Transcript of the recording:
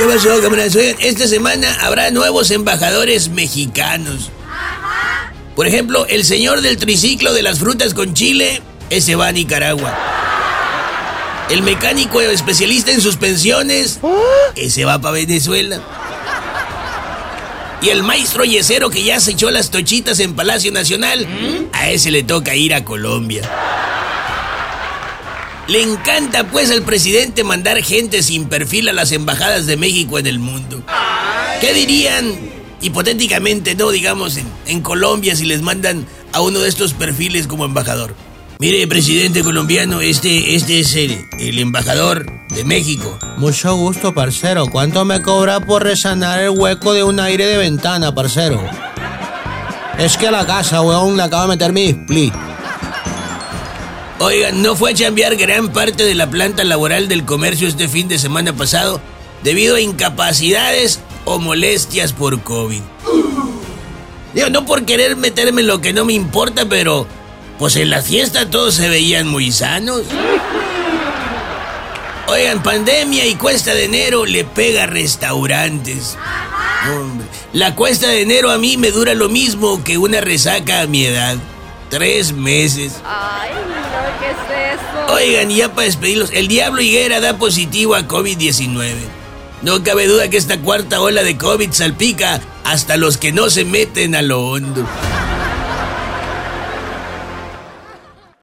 ¿Qué pasó, camaradas? Esta semana habrá nuevos embajadores mexicanos. Por ejemplo, el señor del triciclo de las frutas con chile, ese va a Nicaragua. El mecánico especialista en suspensiones, ese va para Venezuela. Y el maestro yesero que ya se echó las tochitas en Palacio Nacional, a ese le toca ir a Colombia. Le encanta pues al presidente mandar gente sin perfil a las embajadas de México en el mundo. ¿Qué dirían, hipotéticamente, no, digamos, en, Colombia si les mandan a uno de estos perfiles como embajador? Mire, presidente colombiano, este, este es el, embajador de México. Mucho gusto, parcero. ¿Cuánto me cobra por resanar el hueco de un aire de ventana, parcero? Es que la casa, weón, le acabo de meter mi split. Oigan, ¿no fue a chambear gran parte de la planta laboral del comercio este fin de semana pasado debido a incapacidades o molestias por COVID? Digo, no por querer meterme en lo que no me importa, pero pues en la fiesta todos se veían muy sanos. Oigan, pandemia y cuesta de enero le pega a restaurantes. Hombre, la cuesta de enero a mí me dura lo mismo que una resaca a mi edad. Tres meses. Ay, Oigan, y ya para despedirlos, el Diablo Higuera da positivo a COVID-19. No cabe duda que esta cuarta ola de COVID salpica hasta los que no se meten a lo hondo.